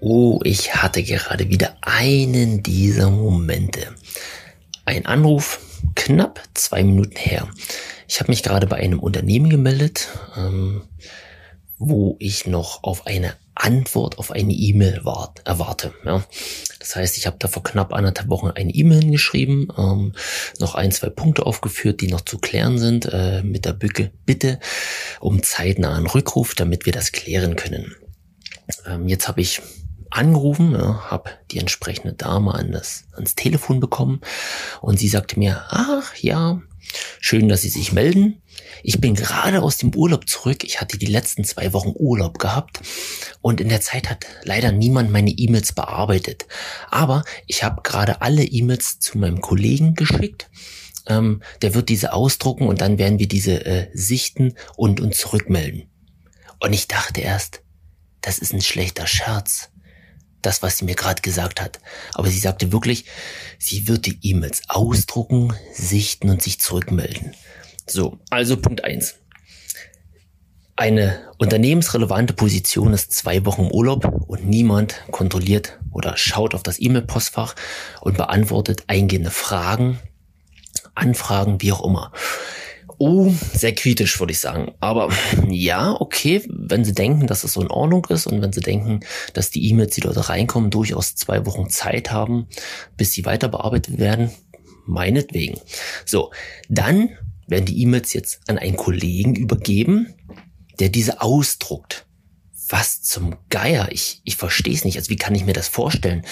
Oh, ich hatte gerade wieder einen dieser Momente. Ein Anruf, knapp zwei Minuten her. Ich habe mich gerade bei einem Unternehmen gemeldet, ähm, wo ich noch auf eine Antwort auf eine E-Mail erwarte. Ja. Das heißt, ich habe da vor knapp anderthalb Wochen eine E-Mail geschrieben, ähm, noch ein, zwei Punkte aufgeführt, die noch zu klären sind, äh, mit der Bücke, Bitte um zeitnahen Rückruf, damit wir das klären können. Ähm, jetzt habe ich angerufen, ja, habe die entsprechende Dame an das, ans Telefon bekommen und sie sagte mir, ach ja, schön, dass Sie sich melden. Ich bin gerade aus dem Urlaub zurück. Ich hatte die letzten zwei Wochen Urlaub gehabt und in der Zeit hat leider niemand meine E-Mails bearbeitet. Aber ich habe gerade alle E-Mails zu meinem Kollegen geschickt. Ähm, der wird diese ausdrucken und dann werden wir diese äh, sichten und uns zurückmelden. Und ich dachte erst, das ist ein schlechter Scherz das, was sie mir gerade gesagt hat. Aber sie sagte wirklich, sie wird die E-Mails ausdrucken, sichten und sich zurückmelden. So, also Punkt eins. Eine unternehmensrelevante Position ist zwei Wochen im Urlaub und niemand kontrolliert oder schaut auf das E-Mail-Postfach und beantwortet eingehende Fragen, Anfragen, wie auch immer. Oh, sehr kritisch, würde ich sagen. Aber ja, okay, wenn Sie denken, dass es so in Ordnung ist und wenn Sie denken, dass die E-Mails, die dort reinkommen, durchaus zwei Wochen Zeit haben, bis sie weiter bearbeitet werden, meinetwegen. So, dann werden die E-Mails jetzt an einen Kollegen übergeben, der diese ausdruckt. Was zum Geier? Ich, ich verstehe es nicht. Also wie kann ich mir das vorstellen?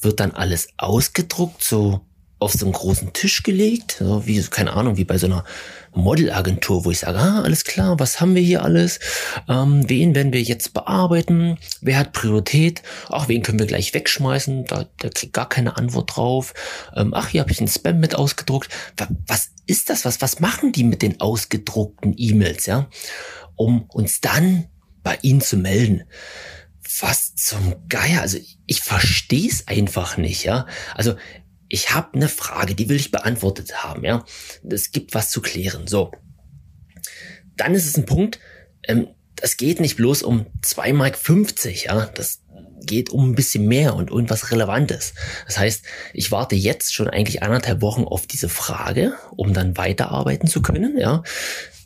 Wird dann alles ausgedruckt, so auf so einen großen Tisch gelegt, so wie, keine Ahnung, wie bei so einer Modelagentur, wo ich sage, ah, alles klar, was haben wir hier alles? Ähm, wen werden wir jetzt bearbeiten? Wer hat Priorität? Ach, wen können wir gleich wegschmeißen? Da, der kriegt gar keine Antwort drauf. Ähm, ach, hier habe ich einen Spam mit ausgedruckt. Was ist das? Was, was machen die mit den ausgedruckten E-Mails, ja? Um uns dann bei ihnen zu melden was zum Geier? Also ich verstehe es einfach nicht, ja. Also ich habe eine Frage, die will ich beantwortet haben, ja. Es gibt was zu klären. So. Dann ist es ein Punkt, ähm, das geht nicht bloß um 2,50 Mark, ja. Das geht um ein bisschen mehr und irgendwas Relevantes. Das heißt, ich warte jetzt schon eigentlich anderthalb Wochen auf diese Frage, um dann weiterarbeiten zu können, ja.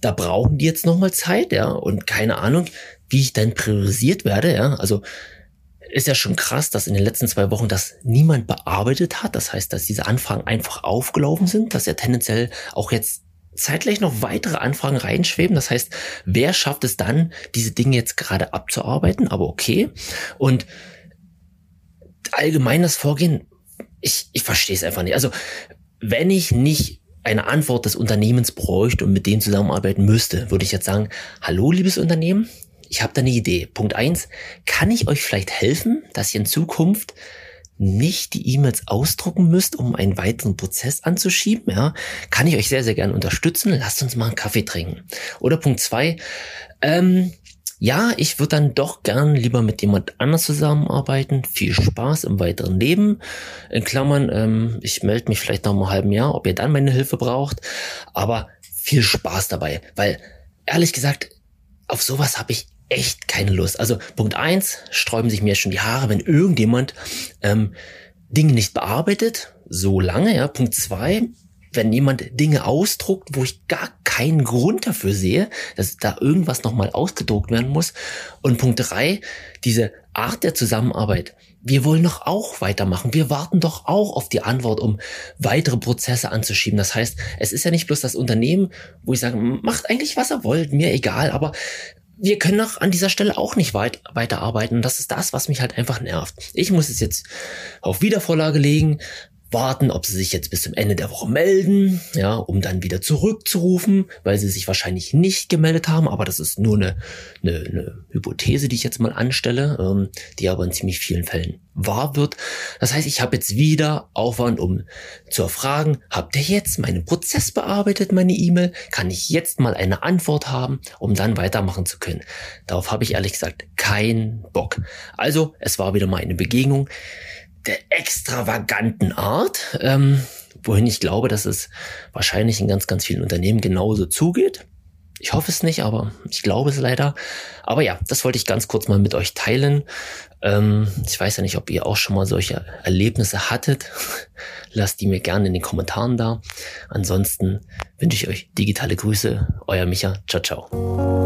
Da brauchen die jetzt nochmal Zeit, ja, und keine Ahnung, wie ich dann priorisiert werde, ja. Also ist ja schon krass, dass in den letzten zwei Wochen das niemand bearbeitet hat. Das heißt, dass diese Anfragen einfach aufgelaufen sind, dass ja tendenziell auch jetzt zeitgleich noch weitere Anfragen reinschweben. Das heißt, wer schafft es dann, diese Dinge jetzt gerade abzuarbeiten? Aber okay. Und allgemein das Vorgehen, ich, ich verstehe es einfach nicht. Also, wenn ich nicht eine Antwort des Unternehmens bräuchte und mit denen zusammenarbeiten müsste, würde ich jetzt sagen, hallo, liebes Unternehmen, ich habe da eine Idee. Punkt eins: kann ich euch vielleicht helfen, dass ihr in Zukunft nicht die E-Mails ausdrucken müsst, um einen weiteren Prozess anzuschieben, ja, kann ich euch sehr, sehr gerne unterstützen. Lasst uns mal einen Kaffee trinken. Oder Punkt zwei, ähm, ja, ich würde dann doch gern lieber mit jemand anders zusammenarbeiten. Viel Spaß im weiteren Leben. In Klammern, ähm, ich melde mich vielleicht noch mal halben Jahr, ob ihr dann meine Hilfe braucht. Aber viel Spaß dabei, weil ehrlich gesagt, auf sowas habe ich echt keine Lust. Also Punkt eins, sträuben sich mir schon die Haare, wenn irgendjemand ähm, Dinge nicht bearbeitet, so lange. Ja. Punkt zwei, wenn jemand Dinge ausdruckt, wo ich gar keinen Grund dafür sehe, dass da irgendwas nochmal ausgedruckt werden muss. Und Punkt drei, diese Art der Zusammenarbeit. Wir wollen doch auch weitermachen. Wir warten doch auch auf die Antwort, um weitere Prozesse anzuschieben. Das heißt, es ist ja nicht bloß das Unternehmen, wo ich sage, macht eigentlich was ihr wollt, mir egal, aber wir können doch an dieser Stelle auch nicht weit, weiterarbeiten. Und das ist das, was mich halt einfach nervt. Ich muss es jetzt auf Wiedervorlage legen, warten, ob sie sich jetzt bis zum Ende der Woche melden, ja, um dann wieder zurückzurufen, weil sie sich wahrscheinlich nicht gemeldet haben. Aber das ist nur eine, eine, eine Hypothese, die ich jetzt mal anstelle, ähm, die aber in ziemlich vielen Fällen wahr wird. Das heißt, ich habe jetzt wieder Aufwand, um zu erfragen, habt ihr jetzt meinen Prozess bearbeitet, meine E-Mail? Kann ich jetzt mal eine Antwort haben, um dann weitermachen zu können? Darauf habe ich ehrlich gesagt keinen Bock. Also, es war wieder mal eine Begegnung der extravaganten Art, ähm, wohin ich glaube, dass es wahrscheinlich in ganz, ganz vielen Unternehmen genauso zugeht. Ich hoffe es nicht, aber ich glaube es leider. Aber ja, das wollte ich ganz kurz mal mit euch teilen. Ähm, ich weiß ja nicht, ob ihr auch schon mal solche Erlebnisse hattet. Lasst die mir gerne in den Kommentaren da. Ansonsten wünsche ich euch digitale Grüße. Euer Micha. Ciao, ciao.